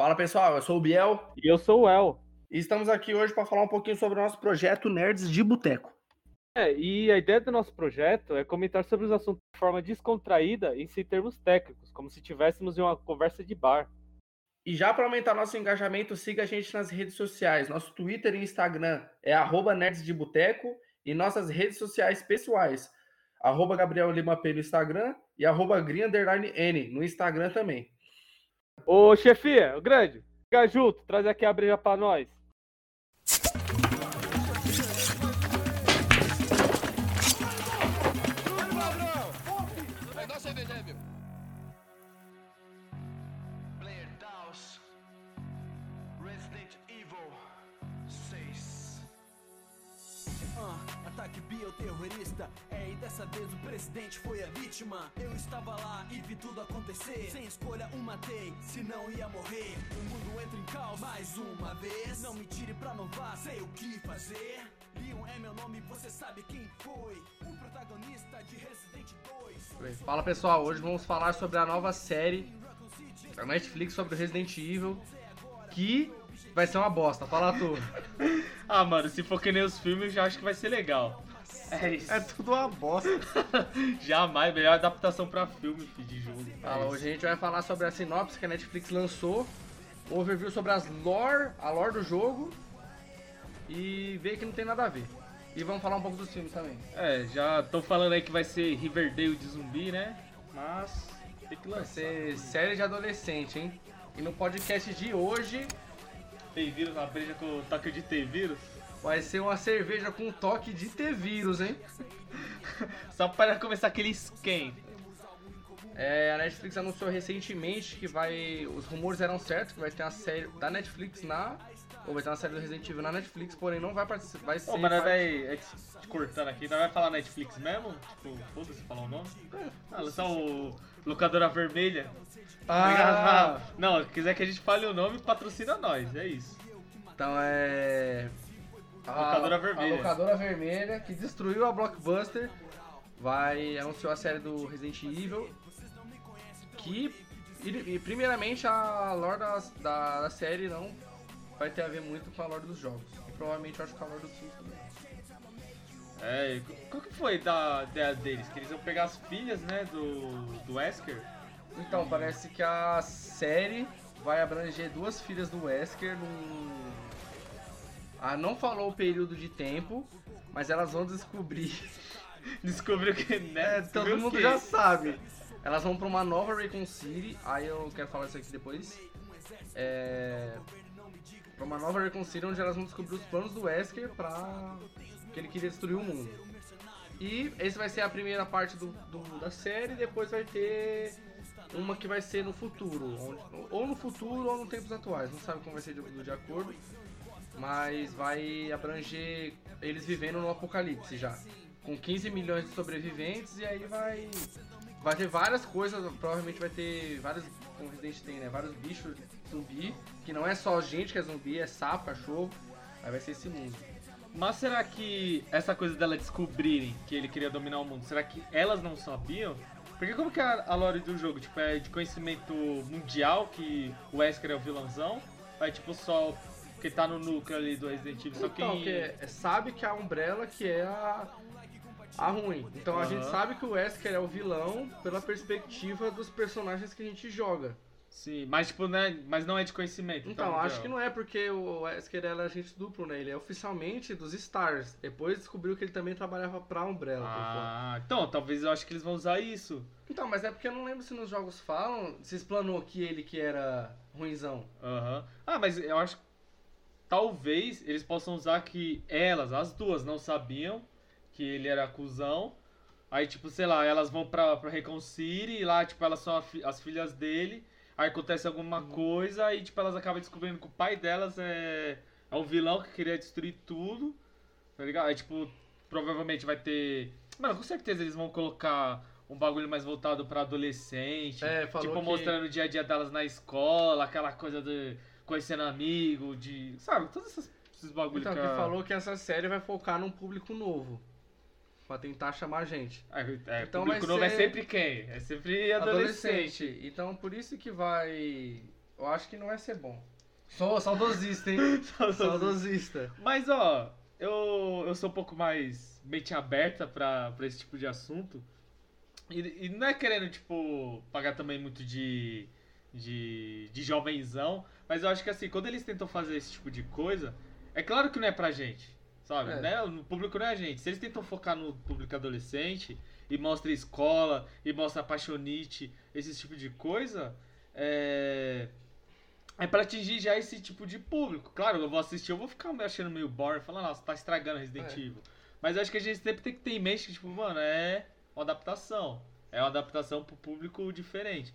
Fala pessoal, eu sou o Biel E eu sou o El. e estamos aqui hoje para falar um pouquinho sobre o nosso projeto Nerds de Boteco. É, e a ideia do nosso projeto é comentar sobre os assuntos de forma descontraída e sem termos técnicos, como se tivéssemos em uma conversa de bar. E já para aumentar nosso engajamento, siga a gente nas redes sociais. Nosso Twitter e Instagram é arroba Nerds de Boteco e nossas redes sociais pessoais, arroba Gabriel Lima P no Instagram e arroba Green Underline N no Instagram também. Ô, chefia, o grande, fica junto, traz aqui a breja pra nós. Ataque bioterrorista. É, e dessa vez o presidente foi a vítima. Eu estava lá e vi tudo acontecer. Sem escolha, o matei, senão ia morrer. O mundo entra em caos mais uma vez. Não me tire pra novar, sei o que fazer. Leon é meu nome, você sabe quem foi. O protagonista de Resident 2. Fala pessoal, hoje vamos falar sobre a nova série da Netflix sobre o Resident Evil, que vai ser uma bosta. Fala tu. Ah, mano, se for que nem os filmes, eu já acho que vai ser legal. É isso. É tudo uma bosta. Jamais, melhor adaptação pra filme, filho, de jogo. Fala, É hoje a gente vai falar sobre a sinopse que a Netflix lançou, overview sobre as lore, a lore do jogo e ver que não tem nada a ver. E vamos falar um pouco dos filmes também. É, já tô falando aí que vai ser Riverdale de zumbi, né? Mas tem que Vai lançar. ser série de adolescente, hein? E no podcast de hoje Tem vírus na breja com o toque de ter vírus? Vai ser uma cerveja com toque de ter vírus, hein? Só para começar aquele scan. É, a Netflix anunciou recentemente que vai. Os rumores eram certos, que vai ter uma série da Netflix na. Ou vai ter uma série do Resident Evil na Netflix, porém não vai participar. Vai ser. Ô, mas vai. é, te cortando aqui, nós vai falar Netflix mesmo? Tipo, foda-se falar o nome? Ah, lançar o Locadora Vermelha. Ah. Não, se quiser que a gente fale o nome, patrocina nós, é isso. Então é. A Locadora Vermelha. A locadora vermelha que destruiu a Blockbuster vai anunciou a série do Resident Evil. Que e, e, primeiramente a lore da, da, da série não vai ter a ver muito com a lore dos jogos. E provavelmente eu acho que a lore dos filmes também. É, qual que foi da ideia deles? Que eles iam pegar as filhas, né, do, do Wesker? Então, parece que a série vai abranger duas filhas do Wesker num. Ah, não falou o período de tempo, mas elas vão descobrir. Descobriu que, né? É, todo mundo que- já sabe. Elas vão pra uma nova Raycon City, aí eu quero falar isso aqui depois. É. Pra uma nova Raycon City onde elas vão descobrir os planos do Wesker pra. que ele queria destruir o mundo. E esse vai ser a primeira parte do, do- da série, depois vai ter uma que vai ser no futuro. onde- ou no futuro ou nos tempos atuais, não sabe como vai ser de, de acordo. Mas vai abranger eles vivendo no apocalipse já. Com 15 milhões de sobreviventes e aí vai. Vai ter várias coisas, provavelmente vai ter vários. Como Resident tem, né? Vários bichos zumbi. Que não é só gente que é zumbi, é sapo, cachorro. Aí vai ser esse mundo. Mas será que essa coisa dela descobrirem que ele queria dominar o mundo, será que elas não sabiam? Porque como que é a, lore do jogo? Tipo, é de conhecimento mundial que o Wesker é o vilãozão? Ou é tipo só que tá no núcleo ali do Resident Evil? Só que... Então, que é- sabe que a Umbrella que é a, a ruim. Então a Aham. gente sabe que o Wesker é o vilão pela perspectiva dos personagens que a gente joga. Sim, mas tipo, né? Mas não é de conhecimento. Então, acho que não é porque o Wesker era agente duplo, né? Ele é oficialmente dos Stars. Depois descobriu que ele também trabalhava pra Umbrella. Ah, então, talvez eu acho que eles vão usar isso. Então, mas é porque eu não lembro se nos jogos falam, se explanou que ele que era ruinzão. Aham. Ah, mas eu acho que talvez eles possam usar que elas, as duas, não sabiam que ele era cuzão. Aí, tipo, sei lá, elas vão pra, pra Recon City e lá, tipo, elas são fi- as filhas dele. Aí acontece alguma coisa e, tipo, elas acabam descobrindo que o pai delas é, é o vilão que queria destruir tudo. Tá ligado? Aí, tipo, provavelmente vai ter. Mano, com certeza eles vão colocar um bagulho mais voltado pra adolescente. É, falou tipo, que- mostrando o dia a dia delas na escola, aquela coisa de conhecendo amigo, de. Sabe, todos esses, esses bagulhos Então, que a- falou que essa série vai focar num público novo. Pra tentar chamar gente. É, é, Então público novo é ser- sempre quem? É sempre adolescente. Então por isso que vai. Eu acho que não vai ser bom. Sou saudosista, hein? saudosista. Mas, ó, eu, eu sou um pouco mais mente aberta pra, pra esse tipo de assunto. E, e não é querendo, tipo, pagar também muito de, de, de jovenzão. Mas eu acho que, assim, quando eles tentam fazer esse tipo de coisa, é claro que não é pra gente, sabe? É. Né? O público não é a gente. Se eles tentam focar no público adolescente e mostra escola, e mostra apaixonite, esse tipo de coisa, é... É pra atingir já esse tipo de público. Claro, eu vou assistir, eu vou ficar me achando meio boring, falando, nossa, tá estragando Resident É. Evil. Mas eu acho que a gente sempre tem que ter em mente que, tipo, mano, é uma adaptação. É uma adaptação pro público diferente.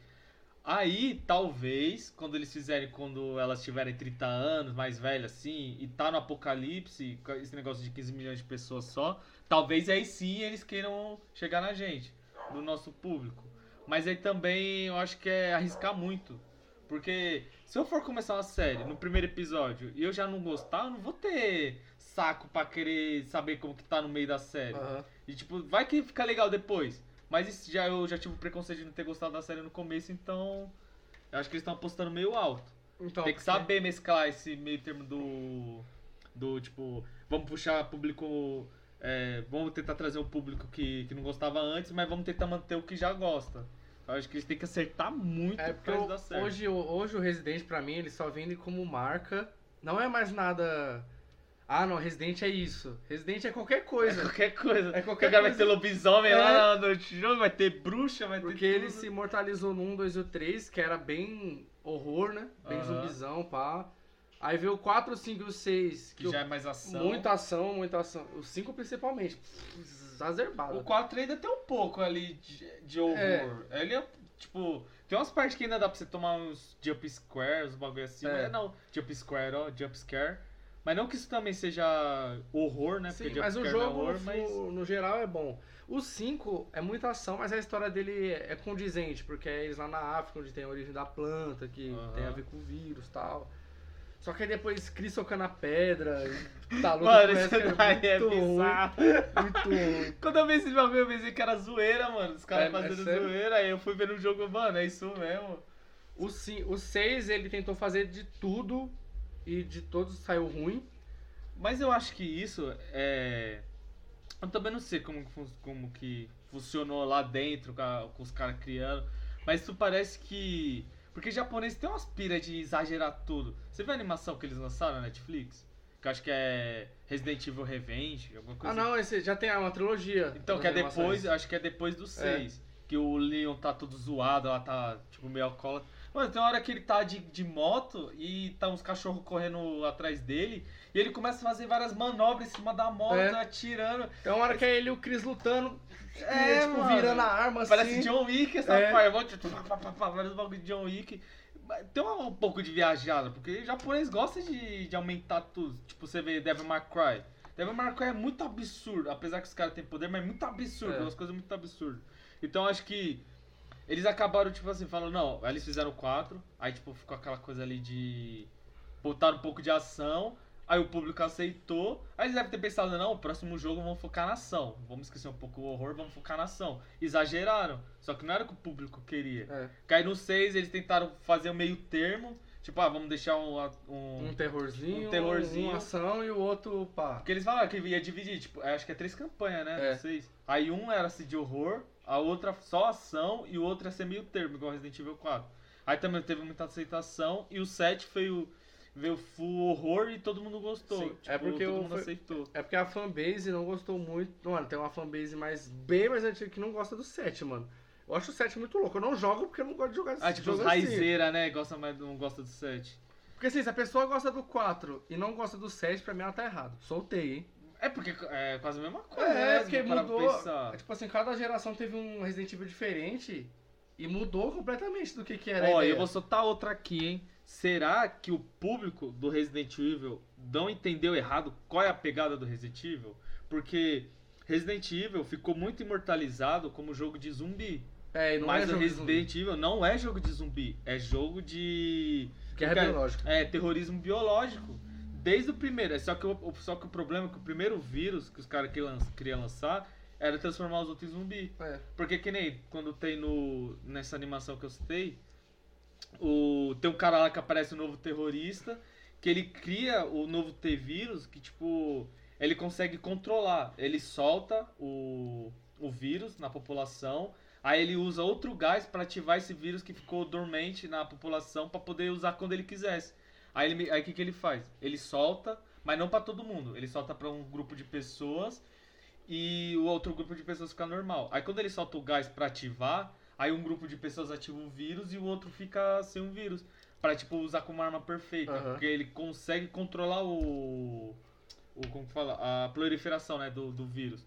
Aí, talvez, quando eles fizerem, quando elas tiverem 30 anos, mais velhas assim, e tá no apocalipse, com esse negócio de 15 milhões de pessoas só, talvez aí sim eles queiram chegar na gente, no nosso público. Mas aí também eu acho que é arriscar muito. Porque se eu for começar uma série no primeiro episódio e eu já não gostar, eu não vou ter saco pra querer saber como que tá no meio da série. Aham. E tipo, vai que fica legal depois. Mas isso já, eu já tive o preconceito de não ter gostado da série no começo, então. Eu acho que eles estão apostando meio alto. Então, Tem que saber mesclar esse meio termo do. Do tipo, vamos puxar público. é, vamos tentar trazer um público que, que não gostava antes, mas vamos tentar manter o que já gosta. Eu acho que eles têm que acertar muito É pra isso o- dar certo. hoje, o- hoje o Resident, pra mim, ele só vende como marca. Não é mais nada. Ah, não, Resident é isso. Resident é qualquer É coisa. qualquer coisa. É qualquer Agora vai coisa. ter lobisomem É. lá no jogo, vai ter bruxa, vai Porque ter. ele tudo. se imortalizou no 1, 2 e o 3, que era bem horror, né? Bem Aham. zumbizão, pá. Aí veio o 4, o 5 e o 6, que, Que já é mais ação. muita ação, muita ação. O 5 principalmente, exacerbado. O 4 ainda tem um pouco ali de, de horror. É. Ele é, tipo, tem umas partes que ainda dá pra você tomar uns jump scares, uns bagulho assim. É. Mas não, jump scare, ó, jump scare. Mas não que isso também seja horror, né? Sim, mas o jogo, é horror, no, mas... no geral, é bom. O 5 é muita ação, mas a história dele é condizente, porque é eles lá na África, onde tem a origem da planta, que Aham. tem a ver com o vírus e tal. Só que aí depois Chris socando a pedra, e tá louco Mano, isso essa, daí é bizarro. muito ruim. Quando eu vi esse bagulho, eu pensei que era zoeira, mano. Os caras É, fazendo sério? zoeira. Aí eu fui ver no jogo, mano, é isso mesmo. O 6 ele tentou fazer de tudo e de todos saiu ruim. Mas eu acho que isso é. Eu também não sei como, como que funcionou lá dentro com, os caras criando. Mas isso parece que. Porque japonês tem umas pira de exagerar tudo. Você viu a animação que eles lançaram na Netflix? Que eu acho que é Resident Evil Revenge, alguma Ah coisa não, esse já tem uma trilogia. Então, que é depois, acho que é depois do 6. Que o Leon tá todo zoado, ela tá tipo meio alcoólatra. Mano, tem uma hora que ele tá de, de moto e tá uns cachorros correndo atrás dele. E ele começa a fazer várias manobras em cima da moto, É. atirando. Tem uma hora que é ele e o Chris lutando, É, tipo, mano. virando a arma assim. Parece John Wick essa É. Mó, tipo, pá, pá, pá, pá, Vários bagulho de John Wick. Mas Tem um, pouco de viajada, porque japonês gosta de, de aumentar tudo. Tipo, você vê Devil May Cry. Devil May Cry é muito absurdo, apesar que os caras têm poder, mas é muito absurdo, É. umas coisas muito absurdas. Então acho que eles acabaram, tipo assim, falando, não, aí eles fizeram quatro, aí tipo, ficou aquela coisa ali de botar um pouco de ação, aí o público aceitou, aí eles devem ter pensado, não, o próximo jogo vamos focar na ação, vamos esquecer um pouco o horror, vamos focar na ação. Exageraram, só que não era o que o público queria. É, Cai no 6, eles tentaram fazer um meio termo, tipo, ah, vamos deixar um... um... um terrorzinho, Um terrorzinho. uma ação e o outro, pá. Porque eles falaram que ia dividir, tipo, acho que é três campanhas, né? É. Não sei. Aí um era assim de horror, a outra só ação e o outro ia ser meio termo, igual Resident Evil 4. Aí também teve muita aceitação e o 7 veio, veio full horror e todo mundo gostou. Sim, Tipo, é porque todo o- mundo foi- aceitou. É porque a fanbase não gostou muito. Mano, tem uma fanbase mais bem mais antiga que não gosta do 7, mano. Eu acho o 7 muito louco. Eu não jogo porque eu não gosto de jogar Ah, tipo, jogo assim. raizeira, né? Gosta mais, não gosta do 7. Porque assim, se a pessoa gosta do 4 e não gosta do 7, pra mim ela tá errado. Soltei, hein? É porque é quase a mesma coisa, É, né? porque mudou. é, tipo assim, cada geração teve um Resident Evil diferente e mudou completamente do que, que era Ó, eu vou soltar outra aqui, hein? Será que o público do Resident Evil não entendeu errado qual é a pegada do Resident Evil? Porque Resident Evil ficou muito imortalizado como jogo de zumbi. É, não mas é o. Resident Evil não é jogo de zumbi, é jogo de. Guerra biológica. É, terrorismo biológico. Desde o primeiro. É Só que o, só que o problema é que o primeiro vírus que os caras queriam lan- queriam lançar era transformar os outros em zumbi. É. Porque que nem quando tem no nessa animação que eu citei, o, tem um cara lá que aparece o novo terrorista, que ele cria o novo T-vírus, que tipo, ele consegue controlar. Ele solta o, o vírus na população, aí ele usa outro gás para ativar esse vírus que ficou dormente na população para poder usar quando ele quisesse. Aí ele, aí o que, que ele faz? Ele solta, mas não para todo mundo. Ele solta para um grupo de pessoas e o outro grupo de pessoas fica normal. Aí quando ele solta o gás para ativar, aí um grupo de pessoas ativa o vírus e o outro fica sem o vírus. Pra, tipo, usar como arma perfeita. Aham. Porque ele consegue controlar o. o como que fala? A proliferação, né? Do, do vírus.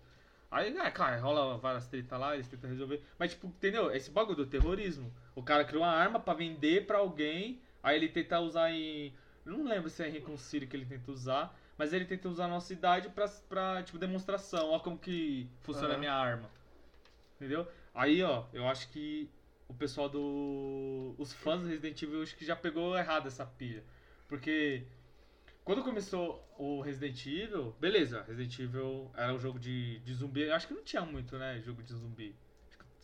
Aí, é, claro, rola várias tretas lá, eles tentam resolver. Mas, tipo, entendeu? Esse bagulho do terrorismo. O cara criou uma arma pra vender pra alguém, aí ele tenta usar em. Não lembro se é Reconcilio que ele tenta usar, mas ele tenta usar na nossa cidade pra, pra tipo, demonstração. Ó, como que funciona a Aham. minha arma. Entendeu? Aí, ó, eu acho que o pessoal do. Os fãs do Resident Evil acho que já pegou errado essa pilha. Porque quando começou o Resident Evil, beleza, Resident Evil era um jogo de, de zumbi. Eu acho que não tinha muito, né? Jogo de zumbi.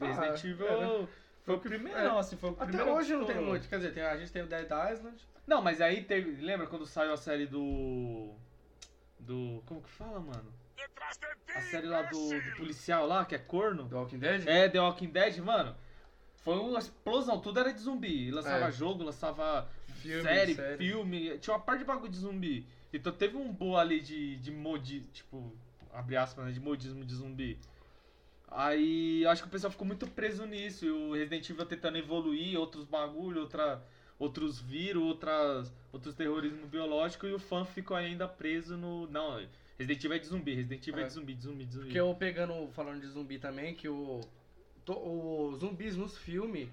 Ah, Resident Evil era. Foi o primeiro, é. assim, foi o Até primeiro. hoje não tem muito. Quer dizer, tem- a gente tem o Dead Island. Não, mas aí teve. Lembra quando saiu a série do. Do. Como que fala, mano? A série lá do, do policial lá, que é corno. Do Walking Dead? É, The Walking Dead, mano. Foi uma explosão, tudo era de zumbi. Lançava É. jogo, lançava Filme, série, série. filme. Tinha uma parte de bagulho de zumbi. Então teve um boa ali de, de modi, tipo, abre aspas, né, de modismo de zumbi. Aí eu acho que o pessoal ficou muito preso nisso. E o Resident Evil tentando evoluir, outros bagulho, outra, outros vírus, outras, outros terrorismo biológico. E o fã ficou ainda preso no. Não, Resident Evil é de zumbi, Resident Evil é, É. de zumbi, de zumbi, de zumbi. Porque eu pegando, falando de zumbi também, que o. to- Os zumbis nos filmes,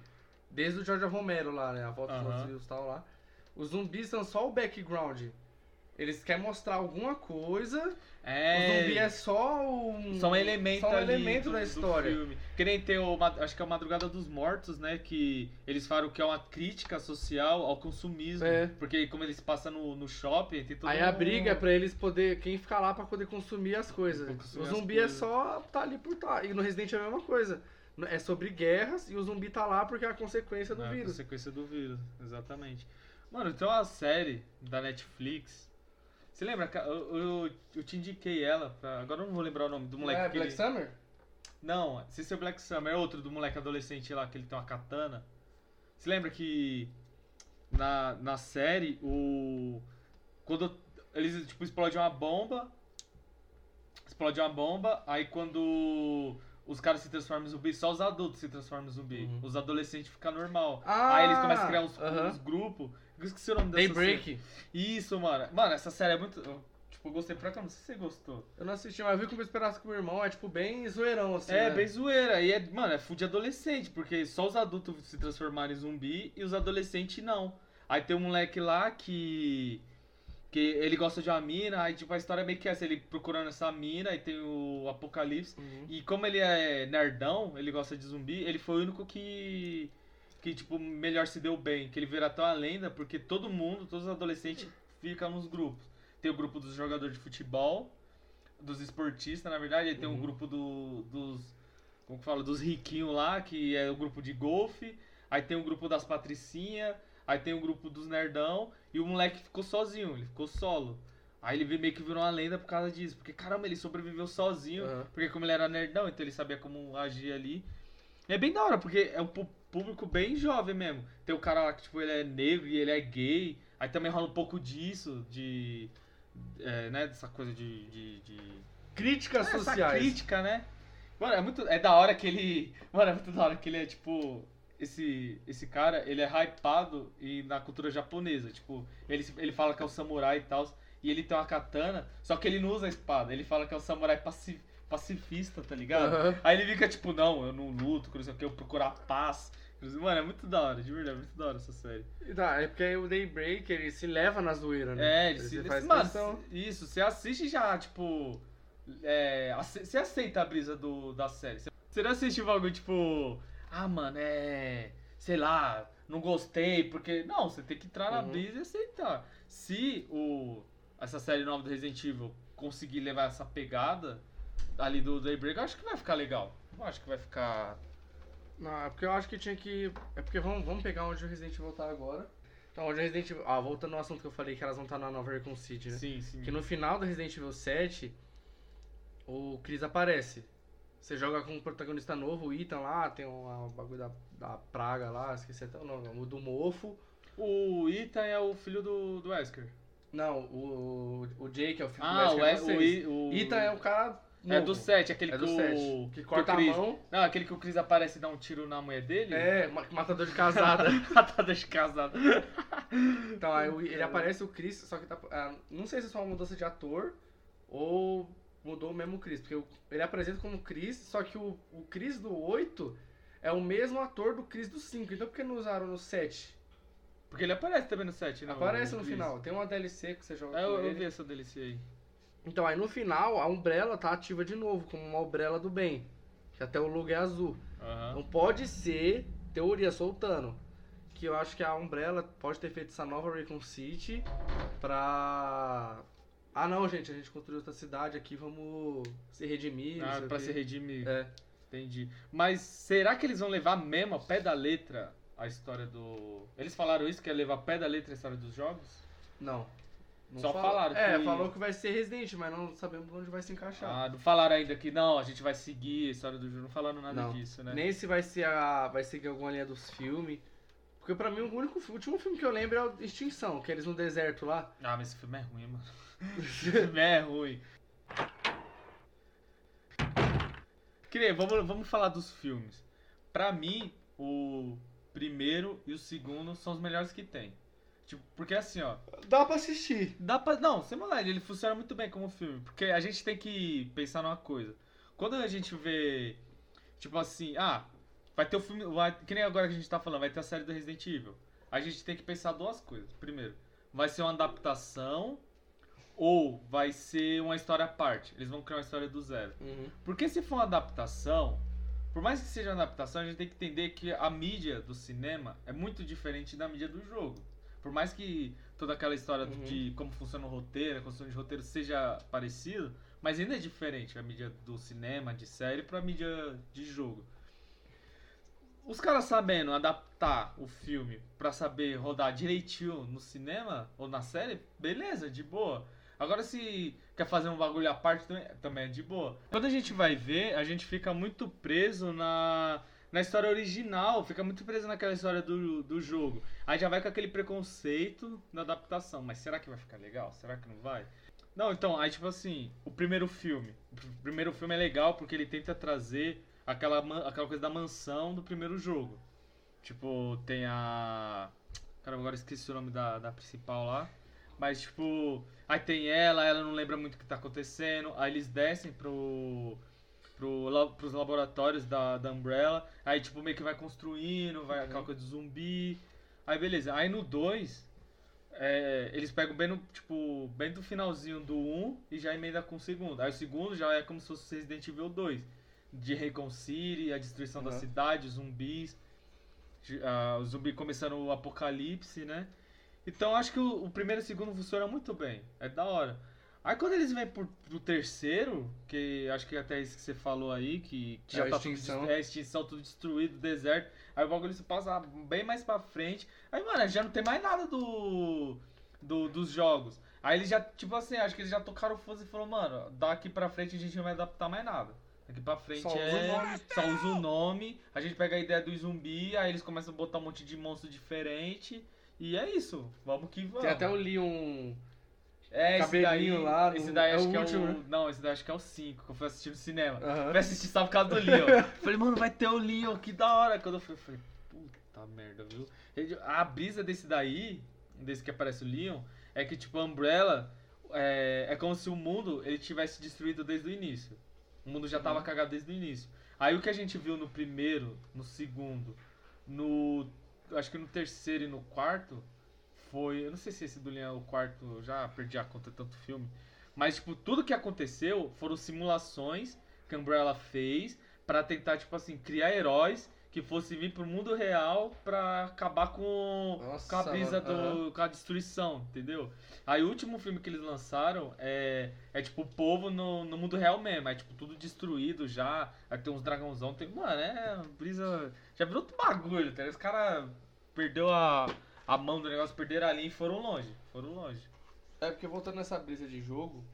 desde o George Romero lá, né? A volta dos Aham. Brasil e tal lá. Os zumbis são só o background. Eles querem mostrar alguma coisa. É, O zumbi é só um. Só um elemento só um elemento do, da do história. filme. Que nem tem o, acho que é o Madrugada dos Mortos, né? Que eles falam que é uma crítica social ao consumismo. É. Porque como eles passam no, no shopping, tem todo Aí a um- briga é pra eles poder. Quem ficar lá pra poder consumir as coisas. Consumir O zumbi coisas. é só tá ali por tá. E no Resident é a mesma coisa. É sobre guerras e o zumbi tá lá porque é a consequência do É, a vírus. consequência do vírus, exatamente. Mano, tem uma série da Netflix. Você lembra? Eu, eu, eu te indiquei ela. pra- agora eu não vou lembrar o nome do moleque. é, Black ele- Summer? Não, é o Black Summer, é outro do moleque adolescente lá, que ele tem uma katana. Você lembra que na, na série, o. Quando eles, tipo, explodem uma bomba. Explode uma bomba, aí quando os caras se transformam em zumbi, só os adultos se transformam em zumbi. Uhum. Os adolescentes ficam normal. Ah, aí eles começam a criar uns, aham. uns grupos. Eu esqueci o nome dessa série. Daybreak. Isso, mano. Mano, essa série é muito. eu, tipo, eu gostei pra cá, não sei se você gostou. Eu não assisti, mas eu vi como eu esperasse com o irmão. É tipo bem zoeirão, assim. É, né? bem zoeira. E é, mano, é full de adolescente, porque só os adultos se transformaram em zumbi e os adolescentes não. Aí tem um moleque lá que. Que ele gosta de uma mina, aí tipo, a história é meio que essa, ele procurando essa mina, aí tem o Apocalipse. Uhum. E como ele é nerdão, ele gosta de zumbi, ele foi o único que. Que, tipo, melhor se deu bem. Que ele vira até uma lenda, porque todo mundo, todos os adolescentes, ficam nos grupos. Tem o grupo dos jogadores de futebol, dos esportistas, na verdade, aí tem o Uhum. grupo do, dos. Como que fala? Dos riquinhos lá, que é o grupo de golfe. Aí tem o grupo das patricinhas. Aí tem o grupo dos nerdão. E o moleque ficou sozinho, ele ficou solo. Aí ele meio que virou uma lenda por causa disso. Porque caramba, ele sobreviveu sozinho. Aham. Porque como ele era nerdão, então ele sabia como agir ali. É bem da hora, porque é um público bem jovem mesmo. Tem o cara lá que, tipo, ele é negro e ele é gay. Aí também rola um pouco disso, de. é, né, dessa coisa de. de, de- Críticas essa sociais. crítica, né? Mano, é muito. É da hora que ele. Mano, é muito da hora que ele é, tipo. Esse, esse cara, ele é hypado e na cultura japonesa. Tipo, ele, ele fala que é o samurai e tal. E ele tem uma katana, só que ele não usa a espada. Ele fala que é um samurai paci- pacifista, tá ligado? Aham. Aí ele fica tipo, não, eu não luto, que não sei o que, eu procuro a paz. Mano, é muito da hora, de verdade, é muito da hora essa série. Tá, é porque o Daybreak ele se leva na zoeira, né? É, ele se. faz mano, questão. isso, você assiste já, tipo. É, você aceita a brisa do, da série. Você- Você não assiste o bagulho, tipo. Ah, mano, é. Sei lá, não gostei, porque. Não, você tem que entrar na Uhum. brisa e aceitar. Se o. Essa série nova do Resident Evil conseguir levar essa pegada ali do Daybreak, eu acho que vai ficar legal. Eu acho que vai ficar. Não, é porque eu acho que tinha que. É porque vamos, vamos pegar onde o Resident Evil tá agora. Então, onde o Resident Evil. Ah, voltando ao assunto que eu falei que elas vão estar na nova Recon City, né? Sim, sim. Que no final do Resident Evil 7, o Chris aparece. Você joga com um protagonista novo, o Ethan lá, tem um bagulho da, da praga lá, esqueci até o nome, o do mofo. O Ethan é o filho do, do Wesker. Não, o, o Jake é o filho Ah, do o, Wesker, é o, o Ethan é o cara É novo. do 7, aquele É que do o. 7. Que corta o Chris- a mão. Não, aquele que o Chris aparece e dá um tiro na mulher dele. É, ma- matador de casada. Matada de casado. Então, aí o- ele aparece o Chris, só que tá. ah, não sei se é só uma mudança de ator ou mudou mesmo o Chris. Porque ele apresenta como Chris, só que o, o Chris do 8 é o mesmo ator do Chris do 5. Então por que não usaram no 7? Porque ele aparece também no 7, né? Aparece no Chris. final. Tem uma DLC que você joga É, eu, eu vi essa DLC aí. Então, aí no final, a Umbrella tá ativa de novo, como uma Umbrella do bem. Que até o logo é azul. Aham. Então pode ser, teoria soltando, que eu acho que a Umbrella pode ter feito essa nova Recon City pra. Ah não, gente, a gente construiu outra cidade aqui, vamos se redimir. Ah, pra se redimir. É. Entendi. Mas será que eles vão levar mesmo a pé da letra a história do. Eles falaram isso, que é levar a pé da letra a história dos jogos? Não. Não Só falaram É, que- falou que vai ser Resident, mas não sabemos onde vai se encaixar. Ah, não falaram ainda que não, a gente vai seguir a história do jogo. Não falaram nada Não. disso, né? Nem se vai ser a. vai seguir alguma linha dos filmes. Porque pra mim o único o último filme que eu lembro é o Extinção, que é eles no deserto lá. Ah, mas esse filme é ruim, mano. É ruim. Nem, vamos, vamos falar dos filmes. Pra mim, o primeiro e o segundo são os melhores que tem. Tipo, porque assim, ó. Dá pra assistir. Dá pra. Não, sem maldade, ele funciona muito bem como filme. Porque a gente tem que pensar numa coisa. Quando a gente vê. Tipo assim, ah, vai ter o filme. Vai, que nem agora que a gente tá falando, vai ter a série do Resident Evil. A gente tem que pensar duas coisas. Primeiro, vai ser uma adaptação ou vai ser uma história à parte. Eles vão criar uma história do zero. Uhum. Porque se for uma adaptação, por mais que seja uma adaptação, a gente tem que entender que a mídia do cinema é muito diferente da mídia do jogo. Por mais que toda aquela história Uhum. de como funciona o roteiro, a construção de roteiro seja parecido, mas ainda é diferente a mídia do cinema, de série, pra mídia de jogo. Os caras sabendo adaptar o filme pra saber rodar direitinho no cinema ou na série, beleza, de boa. Agora se quer fazer um bagulho à parte também, é de boa. Quando a gente vai ver, a gente fica muito preso na, na história original, fica muito preso naquela história do, do jogo. Aí já vai com aquele preconceito da adaptação. Mas será que vai ficar legal? Será que não vai? Não, então, aí tipo assim, o primeiro filme. O primeiro filme é legal porque ele tenta trazer aquela, aquela coisa da mansão do primeiro jogo. Tipo, tem a. Caramba, agora esqueci o nome da, da principal lá. Mas, tipo, aí tem ela, ela não lembra muito o que tá acontecendo. Aí eles descem pro. Pro, pros laboratórios da, da Umbrella. Aí, tipo, meio que vai construindo, vai aquela coisa de zumbi. Aí, beleza. Aí no 2, é, eles pegam bem no, tipo, bem do finalzinho do 1 e já emenda com o segundo. Aí o segundo já é como se fosse Resident Evil 2. De Recon City, a destruição da Uhum. cidade, os zumbis. de- ah, o zumbi começando o apocalipse, né? Então acho que o, o primeiro e o segundo funcionam muito bem. É da hora. Aí quando eles vêm pro, pro terceiro, que acho que até isso que você falou aí, que, que É já tá tudo, extinção. des- é extinção, tudo destruído, deserto. Aí o bagulho se passa bem mais pra frente. Aí, mano, já não tem mais nada do, do dos jogos. Aí eles já, tipo assim, acho que eles já tocaram o foda e falaram, mano, daqui pra frente a gente não vai adaptar mais nada. Daqui pra frente Só usa é. nome. Só usa o nome, a gente pega a ideia do zumbi, aí eles começam a botar um monte de monstro diferente. E é isso. Vamos que vamos. Tem até o Leon. É, esse daí, cabelinho lá no- esse daí é acho que último, é o. né? Não, esse daí acho que é o 5, que eu fui assistir no cinema. Aham. Fui assistir só por causa do Leon. falei, mano, vai ter o Leon, que da hora. Quando eu fui, eu falei, puta merda, viu? A brisa desse daí, desse que aparece o Leon, é que tipo, a Umbrella é, é como se o mundo ele tivesse destruído desde o início. O mundo já tava cagado desde o início. Aí o que a gente viu no primeiro, no segundo, no. Acho que no terceiro e no quarto foi. Eu não sei se esse do Leon é o quarto, eu já perdi a conta de tanto filme. Mas, tipo, tudo que aconteceu foram simulações que a Umbrella fez pra tentar, tipo assim, criar heróis que fosse vir pro mundo real pra acabar com, Nossa, com a brisa do. com a destruição, entendeu? Aí o último filme que eles lançaram é, é tipo o povo no, no mundo real mesmo, é tipo tudo destruído já, aí tem uns dragãozão, tem. Mano, é brisa. Já virou outro bagulho, tá? Os caras perdeu a, a mão do negócio, perderam a linha e foram longe. Foram longe. É porque voltando nessa brisa de jogo,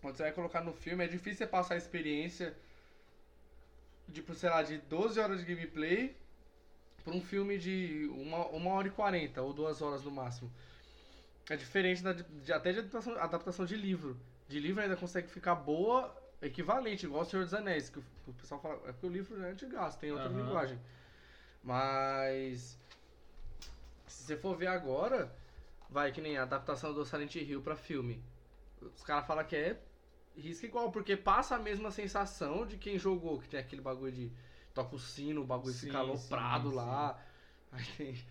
quando você vai colocar no filme, é difícil você passar a experiência tipo, sei lá, de 12 horas de gameplay pra um filme de uma, uma hora e 40 ou duas horas no máximo. É diferente da, de, até de adaptação, adaptação de livro. De livro ainda consegue ficar boa, equivalente, igual o Senhor dos Anéis, que o, o pessoal fala, é porque o livro é antigaço, tem outra Aham. linguagem. Mas se você for ver agora, vai que nem a adaptação do Silent Hill pra filme. Os caras falam que é risca igual, porque passa a mesma sensação de quem jogou, que tem aquele bagulho de toca o sino, o bagulho Sim, fica aloprado sim, lá. Aí tem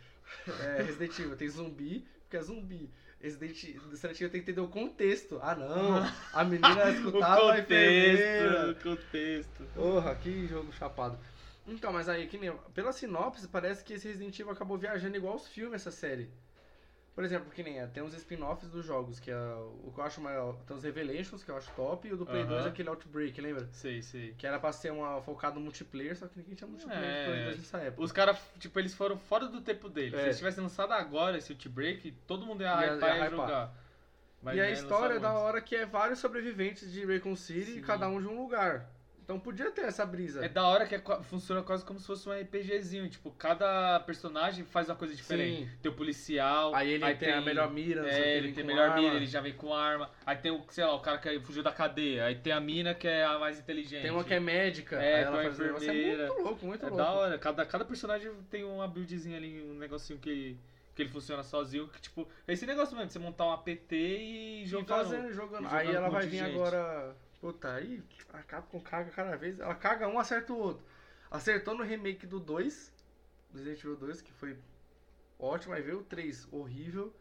é, Resident Evil, tem zumbi, porque é zumbi. Resident Evil tem que entender o contexto. Ah não, a menina O escutava a enfermeira. contexto, o contexto. Porra, que jogo chapado. Então, mas aí, que nem, pela sinopse, parece que esse Resident Evil acabou viajando igual os filmes, essa série. Por exemplo, que nem é, tem uns spin-offs dos jogos, que é o que eu acho maior. Tem os Revelations, que eu acho top, e o do Play Aham. 2 é aquele Outbreak, lembra? Sei, sei. Que era pra ser uma, focado no multiplayer, só que ninguém tinha multiplayer É. Play 2 nessa época. Os caras, tipo, eles foram fora do tempo deles. É. Se eles tivessem lançado agora esse Outbreak, todo mundo ia Ia- e ia ia jogar. Mas, e a né, história é da hora que é vários sobreviventes de Raycon City, Sim. cada um de um lugar. Então podia ter essa brisa. É da hora que é funciona quase como se fosse um RPGzinho. Tipo, cada personagem faz uma coisa diferente. Sim. Tem o policial. Aí ele tem, a melhor mira, É, ele tem com melhor arma. mira, ele já vem com arma. Aí tem o, sei lá, o cara que fugiu da cadeia. Aí tem a mina que é a mais inteligente. Tem uma que é médica, É, aí ela tem uma faz negócio. É enfermeira. muito louco, muito É louco. da hora. Cada, cada personagem tem uma buildzinha ali, um negocinho que, que ele funciona sozinho. Que, tipo, é esse negócio mesmo, você montar um APT e E jogar. fazendo, no- jogando. e Aí jogando ela vai vir gente. agora. Puta, aí a Capcom caga cada vez. Ela caga um, acerta o outro. Acertou no remake do 2, do Resident Evil 2, que foi ótimo. Aí veio o 3, horrível.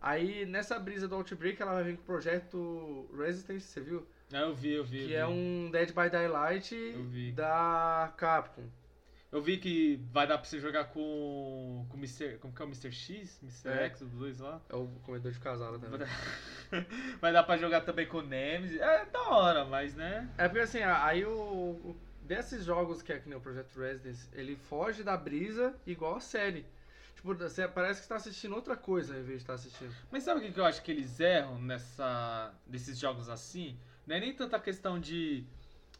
Aí nessa brisa do Outbreak ela vai vir com o projeto Resistance, você viu? Ah, eu vi, eu vi. eu Que é vi. um Dead by Daylight Eu da Capcom. Eu vi que vai dar pra você jogar com. com o Mr. Como que é o Mr. X? Mr. É. X, os dois lá. É o comedor de casada Vai também. dar... vai dar pra jogar também com o Nemesis. É da hora, mas né. É porque assim, aí o. Desses jogos que é que nem o Projeto Residence, ele foge da brisa igual a série. Tipo, você parece que você tá assistindo outra coisa ao invés de estar assistindo. Mas sabe o que que eu acho que eles erram nessa. desses jogos assim? Não é nem tanta questão de.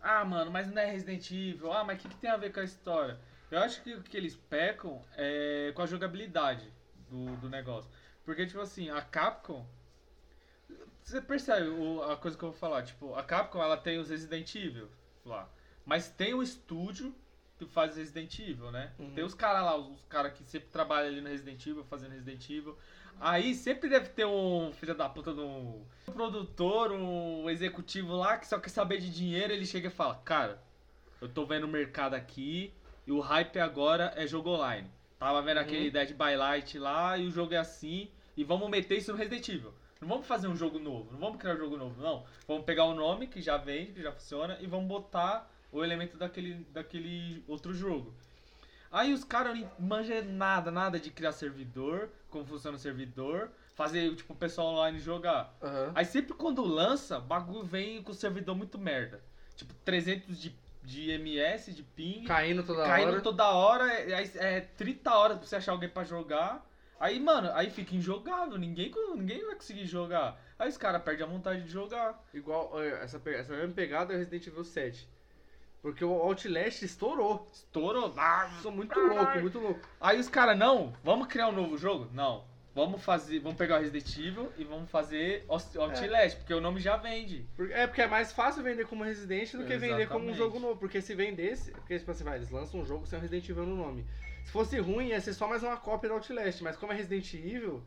Ah, mano, mas não é Resident Evil. Ah, mas o que, que tem a ver com a história? Eu acho que o que eles pecam é com a jogabilidade do, do negócio. Porque, tipo assim, a Capcom. Você percebe o- a coisa que eu vou falar? Tipo, a Capcom ela tem os Resident Evil lá. Mas tem o estúdio que faz Resident Evil, né? Uhum. Tem os caras lá, os, os caras que sempre trabalham ali no Resident Evil, fazendo Resident Evil. Aí sempre deve ter um filho da puta de um produtor, um executivo lá que só quer saber de dinheiro. Ele chega e fala: Cara, eu tô vendo o mercado aqui e o hype agora é jogo online. Tava vendo aquele Dead by Light lá e o jogo é assim. E vamos meter isso no Resident Evil. Não vamos fazer um jogo novo, não vamos criar um jogo novo, não. Vamos pegar o nome que já vende, que já funciona, e vamos botar o elemento daquele, daquele outro jogo. Aí os caras não manjam nada, nada de criar servidor, como funciona o servidor, fazer tipo o pessoal online jogar. Aham. Aí sempre quando lança, o bagulho vem com o servidor muito merda. Tipo, 300 de, de MS, de ping, Caindo toda caindo hora. toda hora, é, é, é 30 horas pra você achar alguém pra jogar. Aí, mano, aí fica injogável, ninguém, ninguém vai conseguir jogar. Aí os caras perdem a vontade de jogar. Igual essa, essa mesma pegada é o Resident Evil 7. Porque o Outlast estourou. Estourou. Ah, Sou muito louco, muito louco. Aí os caras, não, vamos criar um novo jogo? Não. Vamos fazer, vamos pegar o Resident Evil e vamos fazer Out- Outlast, porque o nome já vende. É porque é mais fácil vender como Resident do que vender como um Exatamente. jogo novo. Porque se vendesse. Porque tipo assim, vai, eles lançam um jogo sem o Resident Evil no nome. Se fosse ruim, ia ser só mais uma cópia do Outlast. Mas como é Resident Evil,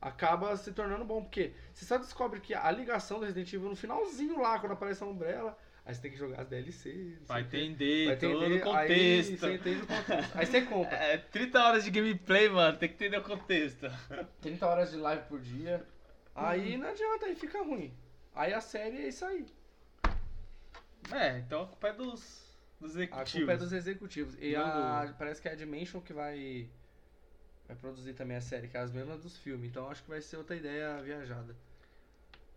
acaba se tornando bom. Porque você só descobre que a ligação do Resident Evil no finalzinho lá, quando aparece a Umbrella, aí você tem que jogar as DLCs. não Vai entender, Vai todo o entender, aí contexto. você entende o contexto. Aí você compra. É 30 horas de gameplay, mano, tem que entender o contexto. 30 horas de live por dia. Aí não adianta, aí fica ruim. Aí a série é isso aí. É, então a culpa é dos, dos A executivos. culpa é dos executivos. E a, parece que é a Dimension que vai, vai produzir também a série, que é as mesmas dos filmes. Então acho que vai ser outra ideia viajada.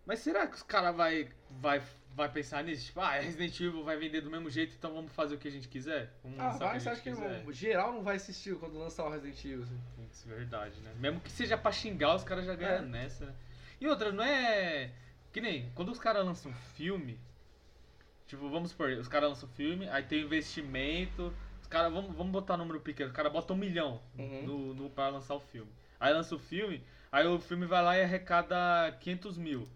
Mas será que os caras vai, vai, vai pensar nisso? Tipo, ah, Resident Evil vai vender do mesmo jeito, então vamos fazer o que a gente quiser? Vamos Ah, o vai, você acha que não- geral não vai assistir quando lançar o Resident Evil? assim? Isso é verdade, né? Mesmo que seja pra xingar, os caras já ganham É. nessa, né? E outra, não é. Que nem, quando os caras lançam filme. Tipo, vamos supor, os caras lançam filme, aí tem investimento. Os caras, vamos, vamos botar número pequeno, os caras botam um milhão Uhum. no, no, pra lançar o filme. Aí lança o filme, aí o filme vai lá e arrecada 500 mil.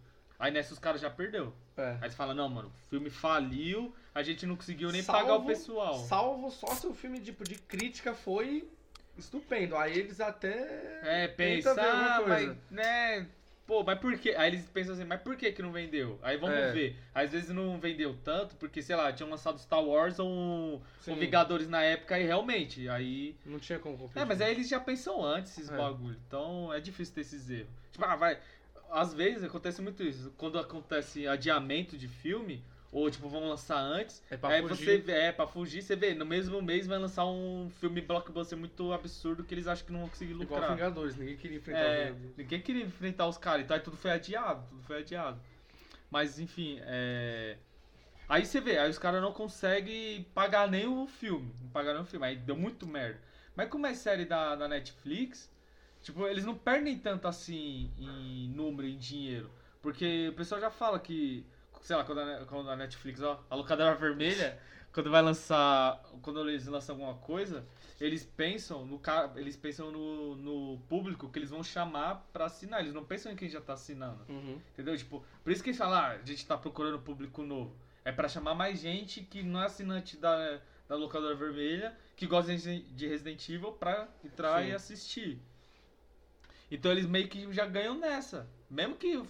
Aí nessa os caras já perdeu. É. Aí você fala, não, mano, o filme faliu, a gente não conseguiu nem Salvo- pagar o pessoal. Salvo só se o filme tipo, de crítica foi estupendo. Aí eles até. É, pensa, ah, mas, né, pô, mas por quê? Aí eles pensam assim, mas por que que não vendeu? Aí vamos É. ver. Às vezes não vendeu tanto, porque, sei lá, tinham lançado Star Wars ou, ou Vingadores na época e realmente, aí... Não tinha como competir. É, mas aí eles já pensam antes esses É. bagulho, então é difícil ter esses erros. Tipo, ah, vai... Às vezes acontece muito isso, quando acontece adiamento de filme, ou tipo, vão lançar antes, É pra aí fugir. você vê, é, pra fugir, você vê, no mesmo mês vai lançar um filme blockbuster muito absurdo que eles acham que não vão conseguir Igual lucrar. Vingadores, ninguém queria enfrentar É, o Vingadores. ninguém queria enfrentar os caras, então aí tudo foi adiado, tudo foi adiado. Mas enfim, é. Aí você vê, aí os caras não conseguem pagar nem o filme. Não pagaram nem o filme, aí deu muito merda. Mas como é série da, da Netflix, tipo, eles não perdem tanto assim em número, em dinheiro. Porque o pessoal já fala que, sei lá, quando a, quando a Netflix, ó, a locadora vermelha, quando vai lançar. Quando eles lançam alguma coisa, eles pensam no. Eles pensam no, no público que eles vão chamar pra assinar. Eles não pensam em quem já tá assinando. Uhum. Entendeu? Tipo, por isso que eles falam, ah, a gente tá procurando público novo. É pra chamar mais gente que não é assinante da, da locadora vermelha, que gosta de de Resident Evil pra entrar Sim. e assistir. Então eles meio que já ganham nessa. Mesmo que,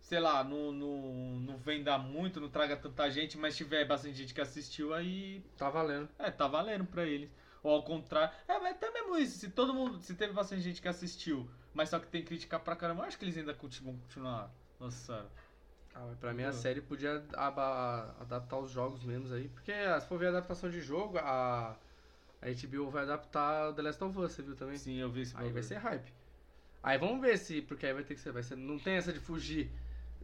sei lá, não, não, não venda muito, não traga tanta gente, mas tiver bastante gente que assistiu, aí Tá valendo. é, tá valendo pra eles. Ou ao contrário. É, mas até mesmo isso. Se todo mundo. Se teve bastante gente que assistiu, mas só que tem crítica pra caramba, eu acho que eles ainda conti- vão continuar lançando. Ah, pra mim a série podia adaptar os jogos mesmo aí. Porque ah, se for ver a adaptação de jogo, a, a HBO vai adaptar The Last of Us, você viu também? Sim, eu vi esse Aí vai ser hype. Aí vamos ver se. Porque aí vai ter que ser. Vai ser não tem essa de fugir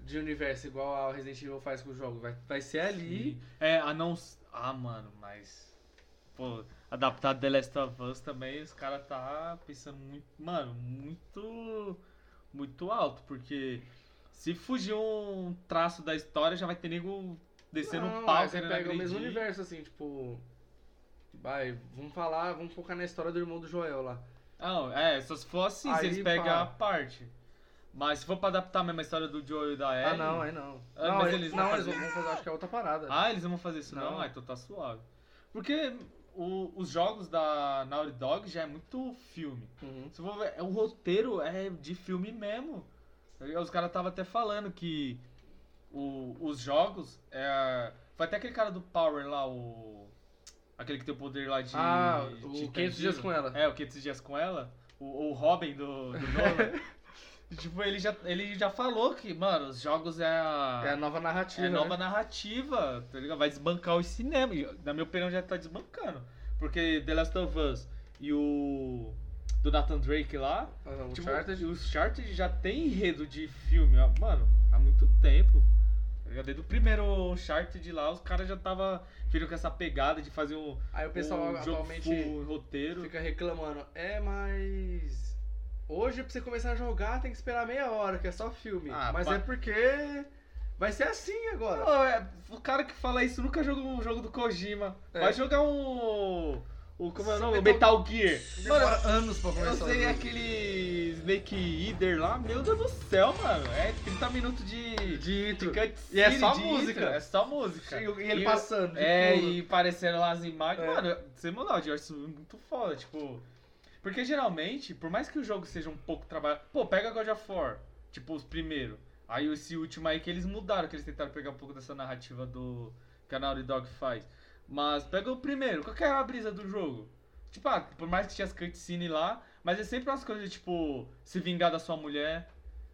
de universo igual a Resident Evil faz com o jogo. Vai, vai ser ali. Sim. É, a não. Ah, mano, mas. Pô, adaptar The Last of Us também, os caras tá pensando muito. Mano, muito. Muito alto, porque. Se fugir um traço da história, já vai ter nego descendo não, um pau você pega o mesmo agredir. universo, assim, tipo. Vai, vamos falar, vamos focar na história do irmão do Joel lá. Não, é, só se for assim, se Aí, eles pegam pá. a parte. Mas se for pra adaptar a mesma história do Joe e da Ellie... Ah, não, aí não. Ah, não, mas eles, não, fazer- eles vão fazer, acho que é outra parada. Ah, eles não vão fazer isso não? Não. Ah, então tá suave. Porque o- os jogos da Naughty Dog já é muito filme. Uhum. Se for ver, é, o roteiro é de filme mesmo. Os caras estavam até falando que o- os jogos... É, foi até aquele cara do Power lá, o... Aquele que tem o poder lá de... Ah, de o tangible. 500 dias com ela. É, o 500 dias com ela. O, o Robin do, do Nolan. tipo, ele já, ele já falou que, mano, os jogos é a... É a nova narrativa. É nova né? narrativa, tá ligado? Vai desbancar os cinemas. E, Na minha opinião, já tá desbancando. Porque The Last of Us e o. Do Nathan Drake lá. Ah, não, tipo, o Uncharted já tem enredo de filme, ó, mano, há muito tempo. Tá? Desde o primeiro Uncharted lá, os caras já tava vindo com essa pegada de fazer um, Aí o pessoal um atualmente full roteiro. fica reclamando. É, mas. Hoje pra você começar a jogar tem que esperar meia hora, que é só filme. Ah, mas pa- é porque. Vai ser assim agora. Não, é, o cara que fala isso nunca jogou um jogo do Kojima. É. Vai jogar um. O, como é o nome? Metal- Metal, Gear. Demora anos pra Eu começar o sei aquele Snake Eater lá, meu Deus do céu, mano. É 30 minutos de. De intro. cutscene, E é só de música. intro, É só música. E ele passando de É, fundo. e parecendo lá as imagens. É. Mano, sem maldade, eu acho isso muito foda, tipo. Porque geralmente, por mais que o jogo seja um pouco trabalhado. Pô, pega God of War, tipo, os primeiros. Aí esse último aí que eles mudaram, que eles tentaram pegar um pouco dessa narrativa do. que a Naughty Dog faz. Mas pega o primeiro, qual que era a brisa do jogo? Tipo, ah, por mais que tinha as cutscenes lá, mas é sempre umas coisas tipo, se vingar da sua mulher.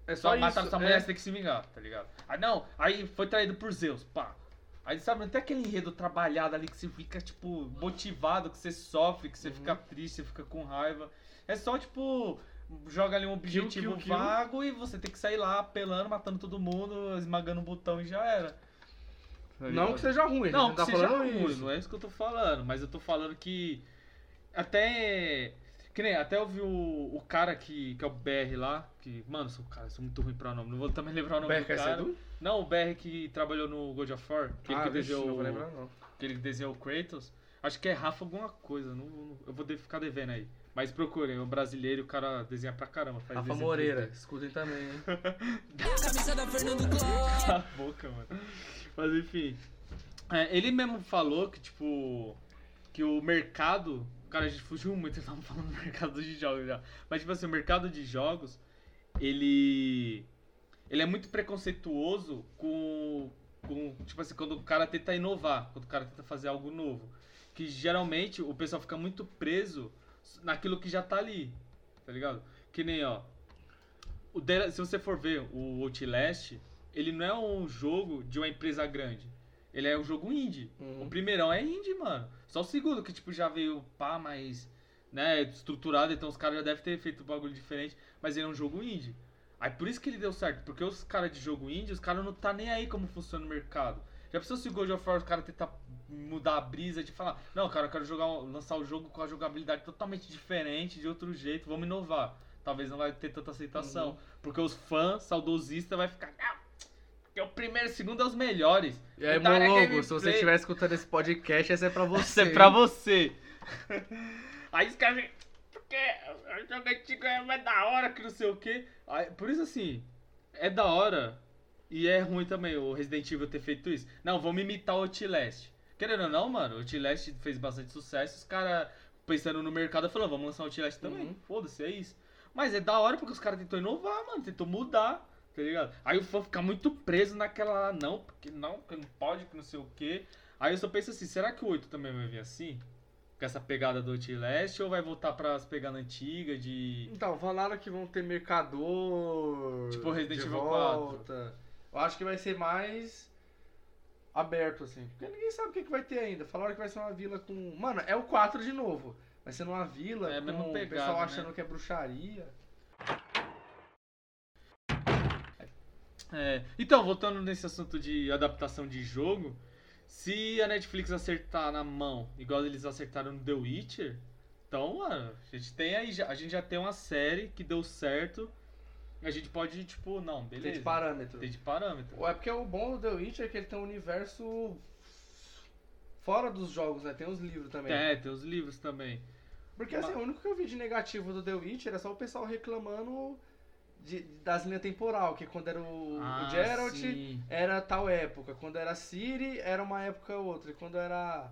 É Só só isso. sua mulher, é. você tem que se vingar, tá ligado? Ah, não, aí foi traído por Zeus, pá. Aí, sabe, não tem aquele enredo trabalhado ali que você fica, tipo, motivado, que você sofre, que você fica triste, você fica com raiva. É só, tipo, joga ali um objetivo kill, kill. vago e você tem que sair lá apelando, matando todo mundo, esmagando o botão e já era. Não que seja ruim, Não, tá que seja ruim, isso. não é isso que eu tô falando, mas eu tô falando que até que nem até eu vi o, o cara que, que é o BR lá, que, mano, sou, cara, sou muito ruim pra nome, não vou também lembrar o nome BR do cara. do? Não, o BR que trabalhou no God of War, aquele Ah, que vixe, desenhou não vou o- lembrar não. que desenhou o Kratos. Acho que é Rafa alguma coisa, não, não- eu vou ficar devendo aí. Mas procurem, é um brasileiro, o cara desenha pra caramba. Faz Rafa Moreira, 3D. escutem também, hein? Camisa da Fernando Cló. Cala a boca, mano. Mas enfim. É, ele mesmo falou que, tipo. Que o mercado. Cara, a gente fugiu muito, estamos falando do mercado de jogos já. Mas, tipo assim, o mercado de jogos. Ele. Ele é muito preconceituoso com. com tipo assim, quando o cara tenta inovar. Quando o cara tenta fazer algo novo. Que geralmente o pessoal fica muito preso naquilo que já tá ali. Tá ligado? Que nem, ó. O The- se você for ver o Outlast, ele não é um jogo de uma empresa grande. Ele é um jogo indie. Uhum. O primeirão é indie, mano. Só o segundo que, tipo, já veio pá, mais, né, estruturado, então os caras já devem ter feito um bagulho diferente, mas ele é um jogo indie. Aí por isso que ele deu certo, porque os caras de jogo indie, os caras não tá nem aí como funciona o mercado. Já pensou se o God of War, os caras tentar mudar a brisa de falar, não, cara, eu quero jogar, lançar o jogo com a jogabilidade totalmente diferente, de outro jeito, vamos inovar. Talvez não vai ter tanta aceitação. Uhum. Porque os fãs, saudosistas, vai ficar. "Não, Porque o primeiro e o segundo é os melhores. E aí, O área Mologo, se você estiver escutando esse podcast, esse é pra você. Isso é pra você. Aí os caras porque o jogo antigo é mais da hora que não sei o quê. Aí, por isso assim, é da hora e é ruim também o Resident Evil ter feito isso. Não, vamos imitar o Outlast. Querendo ou não, mano, o Outlast fez bastante sucesso. Os caras pensando no mercado falando, vamos lançar o Outlast também. Uhum. Foda-se, é isso. Mas é da hora porque os caras tentou inovar, mano, tentou mudar, tá ligado? Aí o fã fica muito preso naquela lá, não, porque não, porque não pode, que não sei o quê. Aí eu só penso assim, será que o 8 também vai vir assim? Com essa pegada do Outlast ou vai voltar pras pegadas antigas de. Então, falaram que vão ter mercador. Tipo Resident de Evil volta. Eu acho que vai ser mais aberto, assim. Porque ninguém sabe o que, que vai ter ainda. Falaram que vai ser uma vila com. Mano, é o 4 de novo. Vai ser numa vila É com o pessoal né? achando que é bruxaria. É, então, voltando nesse assunto de adaptação de jogo, se a Netflix acertar na mão, igual eles acertaram no The Witcher, então, mano, a gente tem aí, a gente já tem uma série que deu certo. A gente pode, tipo, não, Tem beleza. de parâmetro. Tem de parâmetro. É porque o bom do The Witcher é que ele tem um universo fora dos jogos, né? Tem os livros também. É, tem os livros também. Porque assim, o único que eu vi de negativo do The Witcher é só o pessoal reclamando de- das linhas temporal, que quando era o, Ah, o Geralt sim. era tal época, quando era a Ciri era uma época outra, e quando era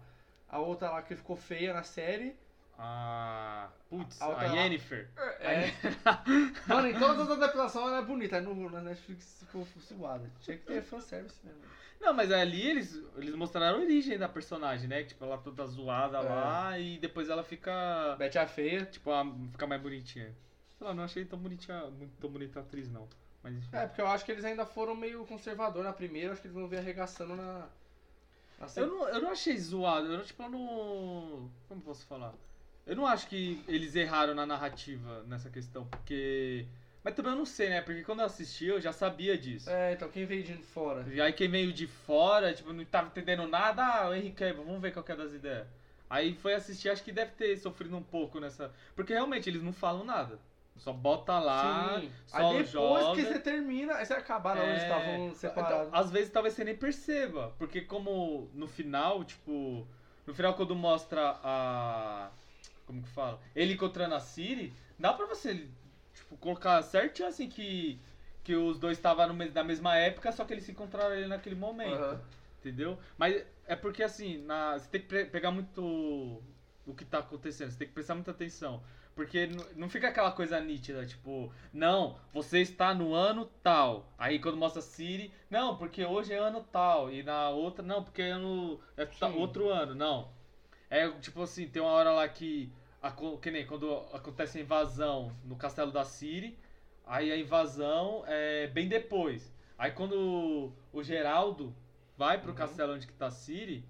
a outra lá que ficou feia na série, Ah, putz, A a, Yennefer. é. Mano, em todas as adaptações ela é bonita, aí no, na Netflix ficou suada. Tinha que ter fanservice mesmo. Não, mas ali eles, eles mostraram a origem da personagem, né? Tipo, ela toda zoada É. lá e depois ela fica. Betty a Feia. Tipo, a, fica mais bonitinha. Sei lá, não achei tão bonitinha, tão bonita a atriz, não. Mas enfim. É, porque eu acho que eles ainda foram meio conservador na primeira, acho que eles vão ver arregaçando na. na Eu não, eu não achei zoado, eu não, tipo, eu não. Como posso falar? Eu não acho que eles erraram na narrativa nessa questão, porque. Mas também eu não sei, né? Porque quando eu assisti eu já sabia disso. É, então quem veio de fora? E aí quem veio de fora, tipo, não tava entendendo nada, ah, o Henrique Cavill, vamos ver qual que é das ideias. Aí foi assistir, acho que deve ter sofrido um pouco nessa. Porque realmente eles não falam nada. Só bota lá, Sim. só Aí depois joga. que você termina, você acabaram onde É, estavam separados. então, às vezes talvez você nem perceba. Porque como no final, tipo. No final quando mostra a. Como que fala? Ele encontrando a Siri, dá pra você, tipo, colocar certinho assim que. Que os dois estavam na mesma época, só que eles se encontraram ali naquele momento. Aham. Entendeu? Mas é porque assim, na, você tem que pegar muito o que tá acontecendo, você tem que prestar muita atenção. Porque não fica aquela coisa nítida, tipo, não, você está no ano tal. Aí quando mostra Siri, não, porque hoje é ano tal. E na outra, não, porque é ano. É Sim. outro ano, não. É tipo assim, tem uma hora lá que. Que nem quando acontece a invasão no castelo da Siri. Aí a invasão é bem depois. Aí quando o Geraldo vai pro castelo onde que tá a Ciri.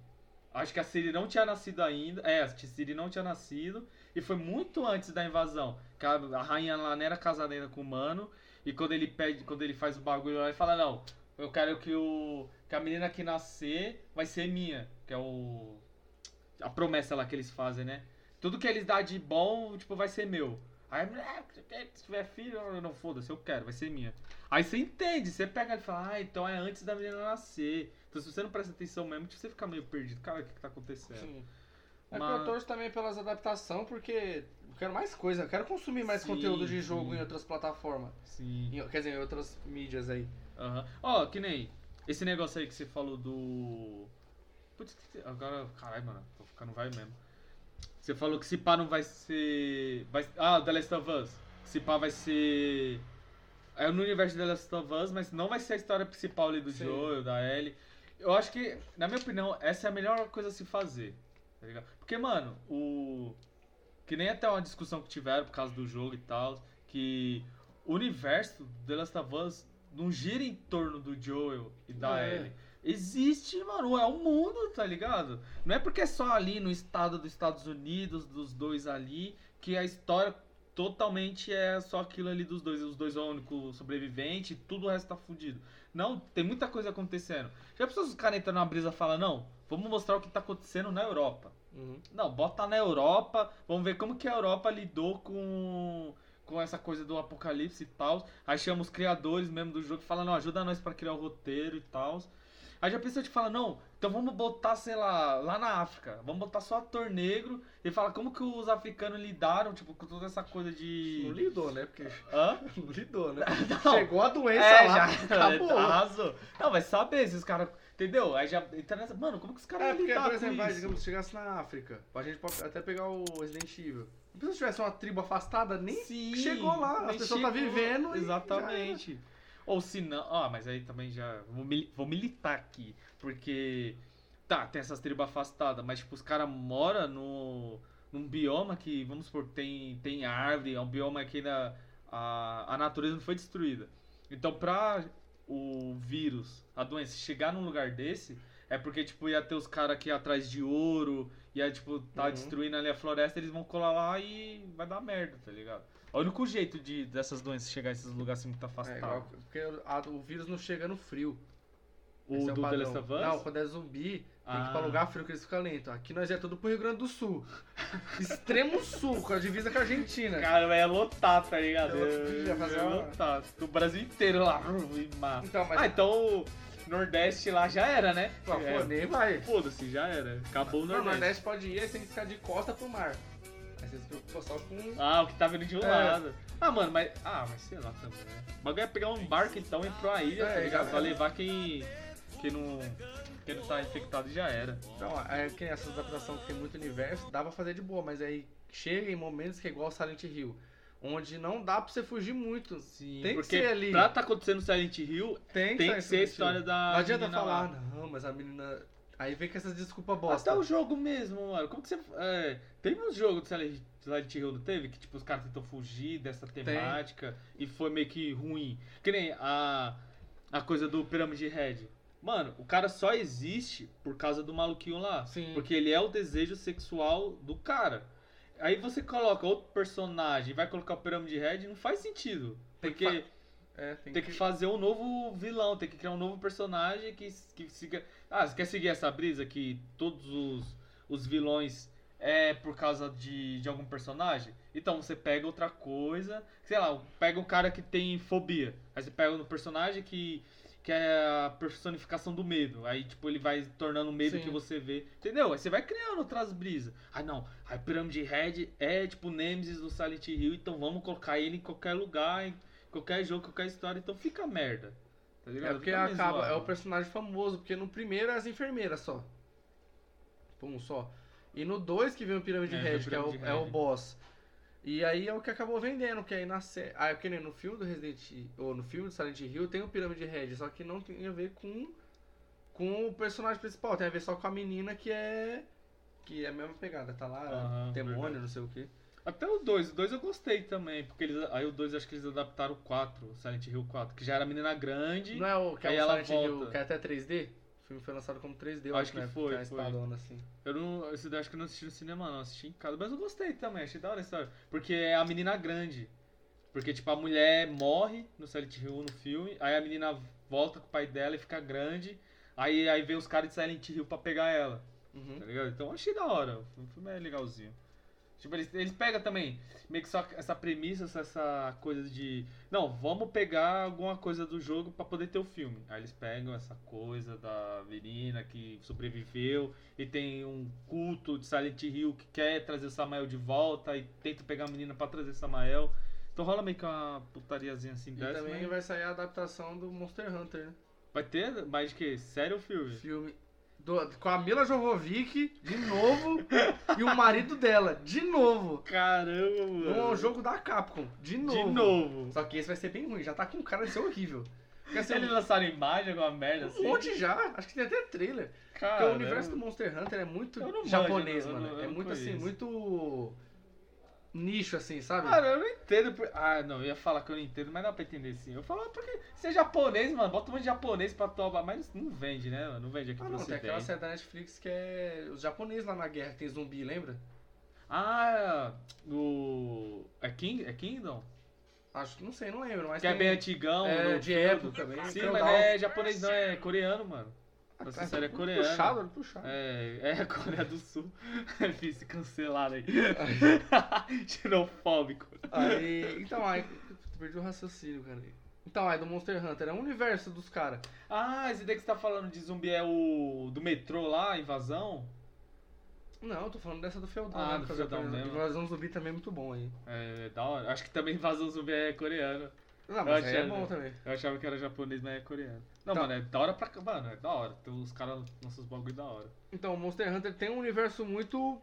Acho que a Ciri não tinha nascido ainda. É, a Ciri não tinha nascido. E foi muito antes da invasão. A rainha lá não era casada ainda com o mano. E quando ele pede, quando ele faz o bagulho lá, ele fala, não, eu quero que o. Que a menina que nascer vai ser minha. Que é o. A promessa lá que eles fazem, né? Tudo que eles dão de bom, tipo, vai ser meu. Aí "Ah, se tiver filho, não foda-se, eu quero, vai ser minha. Aí você entende, você pega e fala, ah, então é antes da menina nascer. Então se você não presta atenção mesmo, tipo, você fica meio perdido. Cara, o que, que tá acontecendo? Sim. É Mas- que eu torço também pelas adaptações, porque eu quero mais coisa, eu quero consumir mais Sim, conteúdo de jogo sim. em outras plataformas. Sim. Em- quer dizer, em outras mídias aí. Aham. Ó, que nem esse negócio aí que você falou do. Putz, agora. Caralho, mano, tô ficando vai mesmo. Você falou que se pá não vai ser. Vai... Ah, The Last of Us. Se pá vai ser. É no universo de The Last of Us, mas não vai ser a história principal ali do Sim. Joel, da Ellie. Eu acho que, na minha opinião, essa é a melhor coisa a se fazer. Tá ligado? Porque, mano, o. Que nem até uma discussão que tiveram por causa do jogo e tal. Que o universo do The Last of Us não gira em torno do Joel e da É. Ellie. Existe, mano, é o mundo, tá ligado? Não é porque é só ali no estado dos Estados Unidos, dos dois ali, que a história totalmente é só aquilo ali dos dois, os dois é o único sobrevivente, tudo o resto tá fudido. Não, tem muita coisa acontecendo. Já pessoas os caras entram na brisa e falam, não, vamos mostrar o que tá acontecendo na Europa. Uhum. Não, bota na Europa, vamos ver como que a Europa lidou com, com essa coisa do apocalipse e tal. Aí chama os criadores mesmo do jogo e fala, não, ajuda nós pra criar o roteiro e tal. Aí já pensou de falar, não, então vamos botar, sei lá, lá na África, vamos botar só ator negro e fala como que os africanos lidaram, tipo, com toda essa coisa Não de. lidou, né? Porque Hã? não lidou, né? Não. Chegou a doença É, lá, já acabou. arrasou. Não, vai saber se os caras. Entendeu? Aí já entra nessa. Mano, como que os caras É, porque, lidar por com exemplo, vai, isso? digamos, se chegasse na África, a gente pode até pegar o Resident Evil. Se tivesse uma tribo afastada, nem Sim, chegou lá, as nem pessoas tá chegou, vivendo e Exatamente. Ou se não. Ah, mas aí também já. Vou, mili- vou militar aqui. Porque. Tá, tem essas tribos afastadas, mas tipo, os caras moram no. num bioma que, vamos supor, tem, tem árvore, é um bioma que ainda. A, a natureza não foi destruída. Então, pra o vírus, a doença, chegar num lugar desse, é porque, tipo, ia ter os caras aqui atrás de ouro, ia, tipo, tá Uhum. destruindo ali a floresta, eles vão colar lá e vai dar merda, tá ligado? É o único jeito de dessas doenças chegar a esses lugares assim muito É, afastados. igual, porque a- o vírus não chega no frio. o Esse é do The. Last of Us? Não, quando é zumbi, tem que ir Ah. pra lugar frio que eles ficam lentos. Aqui nós é tudo pro Rio Grande do Sul. Extremo sul, com a divisa com a Argentina. Cara, vai lotar, tá ligado? É, fazer Ia uma- lotar. Do Brasil inteiro lá. Então, mas. Ah, então o Nordeste lá já era, né? Pô, É, pô, nem vai. Foda-se, já era. Acabou o Não, o Nordeste. Nordeste pode ir, aí você tem que ficar de costa pro mar. Aí você se preocupa só com. Ah, o que tá vindo de um É. lado. Ah, mano, mas. Ah, mas sei lá também, né? O bagulho é pegar um barco então e ir pra ilha, É, tá ligado? Pra levar quem. Quem não. Quem não tá infectado já era. Então, é que essa adaptação que tem muito universo, dá pra fazer de boa, mas aí chega em momentos que é igual Silent Hill. Onde não dá pra você fugir muito. Sim, Tem que porque ser ali. pra tá acontecendo Silent Hill, Tem, tem que ser a história da. Não adianta falar, lá. não, mas a menina. Aí vem com essas desculpas bosta. Até o jogo mesmo, mano. Como que você. É, teve uns jogos do Silent Hill, não teve? Que tipo, os caras tentam fugir dessa temática e foi meio que ruim. Que nem a, a coisa do Pyramid Head. Mano, o cara só existe por causa do maluquinho lá. Sim. Porque ele é o desejo sexual do cara. Aí você coloca outro personagem e vai colocar o Pyramid Head, não faz sentido. Tem que Porque É, tem, tem que fazer um novo vilão, tem que criar um novo personagem que, que siga. Ah, você quer seguir essa brisa que todos os, os vilões é por causa de, de algum personagem? Então você pega outra coisa, sei lá, pega um cara que tem fobia. Aí você pega um personagem que, que é a personificação do medo. Aí, tipo, ele vai tornando o medo Sim. que você vê. Entendeu? Aí você vai criando outras brisas. Ah, não. A Pyramid Head é tipo Nemesis do Silent Hill, então vamos colocar ele em qualquer lugar, em qualquer jogo, qualquer história, então fica merda. Tá ligado? É porque Fica acaba, é o personagem famoso, porque no primeiro é as enfermeiras só. Um só. E no 2 que vem o Pyramid É, o que é o, é o boss. E aí é o que acabou vendendo, que aí na série. Ah, é que nem no filme do Resident Evil, ou no filme do Silent Hill tem o Pyramid Head, só que não tem a ver com, com o personagem principal, tem a ver só com a menina que é. Que é a mesma pegada, tá lá, Aham, demônio, verdade. não sei o que. Até o 2, o 2 eu gostei também, porque eles, aí o 2 acho que eles adaptaram o 4, o Silent Hill 4, que já era menina grande. Não é o que é o Silent Hill volta. que é até 3D? O filme foi lançado como 3D, eu Acho que né? foi, Tá foi. espadona, assim. Eu não. Esse daí acho que eu não assisti no cinema, não. Assisti em casa. Mas eu gostei também, achei da hora a história. Porque é a menina grande. Porque, tipo, a mulher morre no Silent Hill no filme. Aí a menina volta com o pai dela e fica grande. Aí, aí vem os caras de Silent Hill pra pegar ela. Uhum. Tá ligado? Então achei da hora. O filme é legalzinho. Tipo, eles, eles pegam também meio que só essa premissa, essa- coisa de. Não, vamos pegar alguma coisa do jogo pra poder ter o filme. Aí eles pegam essa coisa da menina que sobreviveu e tem um culto de Silent Hill que quer trazer o Samael de volta e tenta pegar a menina pra trazer o Samael. Então rola meio que uma putariazinha assim E dessa. também mas vai sair a adaptação do Monster Hunter, né? Vai ter mais de que? Sério o filme? Filme do- com a Mila Jovovic, de novo, e o marido dela, de novo. Caramba, mano. Um jogo da Capcom, de novo. De novo. Só que esse vai ser bem ruim, já tá com cara de ser horrível. Porque assim, Eles lançaram imagem, alguma merda um assim? monte já, acho que tem até trailer. Porque Cara, o universo do Monster Hunter é muito japonês, mano. é muito assim, muito nicho assim, sabe? Cara, eu não entendo. por- Ah, não, eu ia falar que eu não entendo, mas dá pra entender sim. Eu falo, porque você é japonês, mano, bota um monte de japonês pra tomar, mas não vende, né, mano? Não vende aqui Ah, não, tem aquela série da Netflix que é os japoneses lá na guerra, que tem zumbi, lembra? Ah, o. É, King... é Kingdom? Acho que não sei, não lembro, mas Que é tem bem antigão. é, de época também. Sim, feudal. mas não é japonês, não, é coreano, mano. Essa série é coreana. Puxado, puxado. É, é Coreia do Sul. Fiz se cancelar aí. Xenofóbico. Aí, então, aí, perdi o raciocínio, cara. Então, aí do Monster Hunter, é o universo dos caras. Ah, esse daí que você tá falando de zumbi é o do metrô lá, a invasão? Não, eu tô falando dessa do Feudal. Ah, né, do é Feudal mesmo. Invasão zumbi também é muito bom aí. É, da hora. Acho que também invasão zumbi é coreano. Não, mas Eu aí é bom também. Eu achava que era japonês, mas é coreano. Não, Tá. mano, é da hora pra. Mano, é da hora. Tem os caras lançam os bagulho da hora. Então, o Monster Hunter tem um universo muito.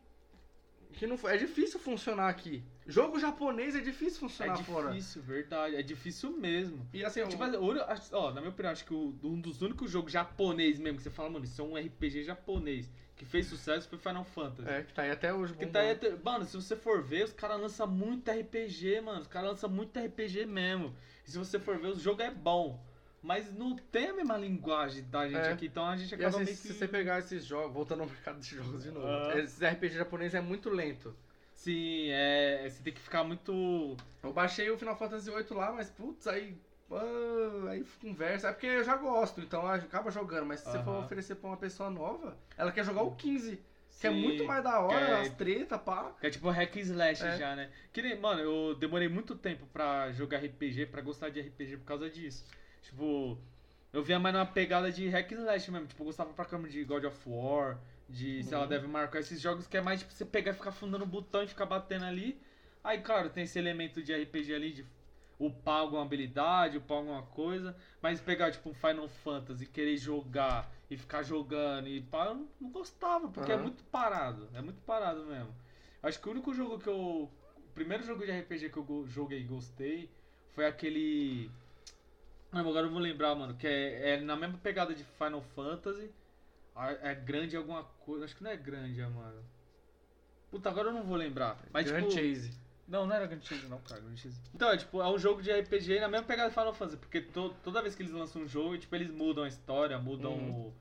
que não é difícil funcionar aqui. Jogo japonês é difícil funcionar é fora. difícil, verdade. É difícil mesmo. E assim, Tipo, o- o único- acho- ó, na minha opinião, acho que o- um dos únicos jogos japonês mesmo que você fala, mano, isso é um RPG japonês que fez sucesso foi Final Fantasy. é, que tá aí até hoje. Bombando. tá aí até- Mano, se você for ver, os caras lançam muito RPG, mano. Os caras lançam muito RPG mesmo. E se você for ver, o jogo é bom. Mas não tem a mesma linguagem da gente É. aqui, então a gente acaba assim, meio que. se você pegar esses jogos, voltando ao mercado de jogos de novo, Aham. esses RPG japonês é muito lento. Sim, é. Você tem que ficar muito. Eu baixei o Final Fantasy VIII lá, mas putz, aí. ah, aí conversa. É porque eu já gosto, então acaba jogando. Mas se você for oferecer pra uma pessoa nova, ela quer jogar o 15. Que é Sim, muito mais da hora, quer- as treta, pá. Que é tipo hack slash É. já, né? Que nem, mano, eu demorei muito tempo pra jogar RPG, pra gostar de RPG por causa disso. Tipo, eu via mais numa pegada de hack and slash mesmo. Tipo, eu gostava pra cama de God of War, de, sei lá, Uhum. Devil May Cry, esses jogos que é mais tipo você pegar e ficar fundando o botão e ficar batendo ali. Aí, claro, tem esse elemento de RPG ali, de upar alguma habilidade, upar alguma coisa. Mas pegar, tipo, um Final Fantasy, querer jogar e ficar jogando e pá, eu não- não gostava, porque é Aham. muito parado. É muito parado mesmo. Acho que o único jogo que eu. O primeiro jogo de RPG que eu joguei e gostei foi aquele. Ah, agora eu vou lembrar, mano, que é, é na mesma pegada de Final Fantasy. Ah, É grande alguma coisa. Acho que não é grande, é, mano. Puta, agora eu não vou lembrar. Mas Grand tipo. Chase. Não, não era Grand Chase não, cara. Grand Chase. Então, é tipo, é um jogo de RPG na mesma pegada de Final Fantasy, porque to- toda vez que eles lançam um jogo, tipo, eles mudam a história, mudam Uhum.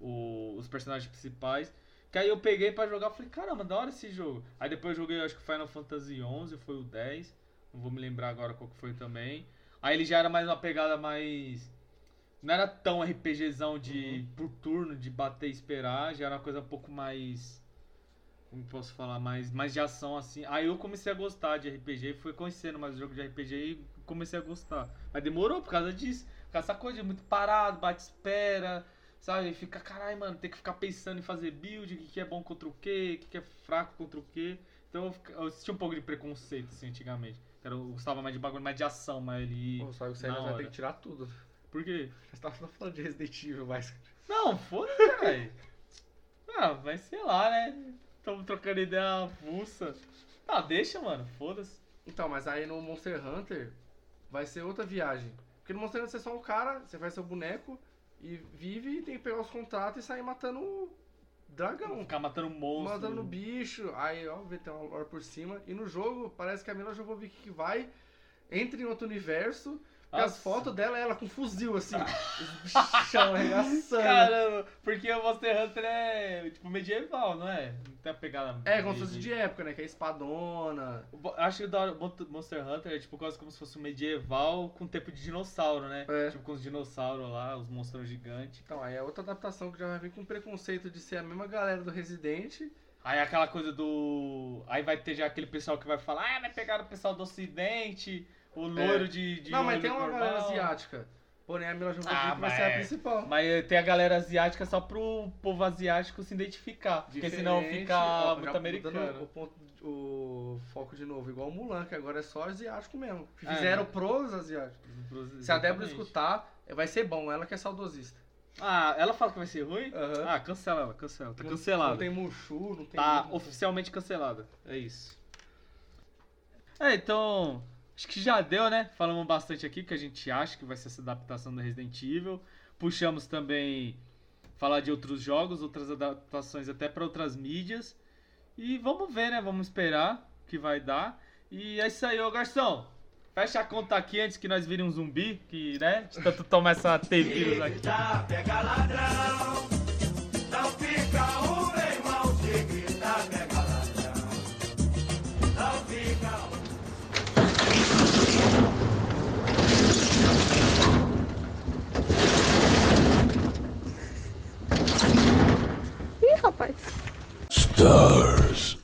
o- o- os personagens principais. Que aí eu peguei pra jogar, falei, caramba, da hora esse jogo. Aí depois eu joguei, acho que Final Fantasy XI, foi o 10. Não vou me lembrar agora qual que foi também. Aí ele já era mais uma pegada mais... Não era tão RPGzão de por turno, de bater e esperar. Já era uma coisa um pouco mais como posso falar, mais, mais de ação assim. Aí eu comecei a gostar de RPG, fui conhecendo mais o jogo de RPG e comecei a gostar. Mas demorou por causa disso. Por causa dessa coisa de muito parado, bate espera, sabe? Fica, caralho, mano, tem que ficar pensando em fazer build, o que, que é bom contra o que, o que, que é fraco contra o que. Então eu, eu tinha um pouco de preconceito, assim, antigamente. Eu gostava mais de bagulho, mais de ação, mais ali. Pô, só que na ainda vai ter que tirar tudo. Por quê? Você tava falando de Resident Evil, mas. Não, foda-se, caralho. Ah, mas sei lá, né? Tamo trocando ideia avulsa. Ah, deixa, mano, foda-se. Então, mas aí no Monster Hunter vai ser outra viagem. Porque no Monster Hunter você é só um cara, você faz seu boneco e vive e tem que pegar os contatos e sair matando o dragão. Ficar matando monstro. Matando bicho, aí ó, tem uma lore por cima. E no jogo parece que a Mila Jovovich que vai, entra em outro universo as fotos dela ela com fuzil, assim. os bichão arregaçando. Caramba, porque o Monster Hunter é tipo medieval, não é? Não tem a pegada. É, como se fosse de época, né? Que é espadona. Acho que o da hora- Monster Hunter é tipo quase como se fosse um medieval com tempo de dinossauro, né? É. Tipo com os dinossauros lá, os monstros gigantes. Então, aí é outra adaptação que já vai vir com preconceito de ser a mesma galera do Resident. Aí aquela coisa do. Aí vai ter já aquele pessoal que vai falar, ah, vai pegar o pessoal do ocidente, o loiro de, de. É. Não, mas tem uma normal. galera asiática. Porém, a Mila Jovovich Ah, vai ser a é. principal. Mas eh, tem a galera asiática só pro povo asiático se identificar. Porque senão Diferente, fica ó, muito americano. O, ponto, o foco de novo, igual o Mulan, que agora é só asiático mesmo. É. Fizeram pros asiáticos. Se a Débora escutar, vai ser bom. Ela que é saudosista. Ah, ela fala que vai ser ruim? Aham. Ah, cancela ela, cancela. Tá cancelada. Não tem Mushu, não tem. Tá tem- oficialmente cancelada. É isso. É, então. Acho que já deu, né? Falamos bastante aqui que a gente acha que vai ser essa adaptação do Resident Evil. Puxamos também falar de outros jogos, outras adaptações até para outras mídias. E vamos ver, né? Vamos esperar o que vai dar. E é isso aí, ô garçom. Fecha a conta aqui antes que nós virem um zumbi, que, né? De tanto tomar essa T-vírus aqui. Pega ladrão. Não fica o Stars.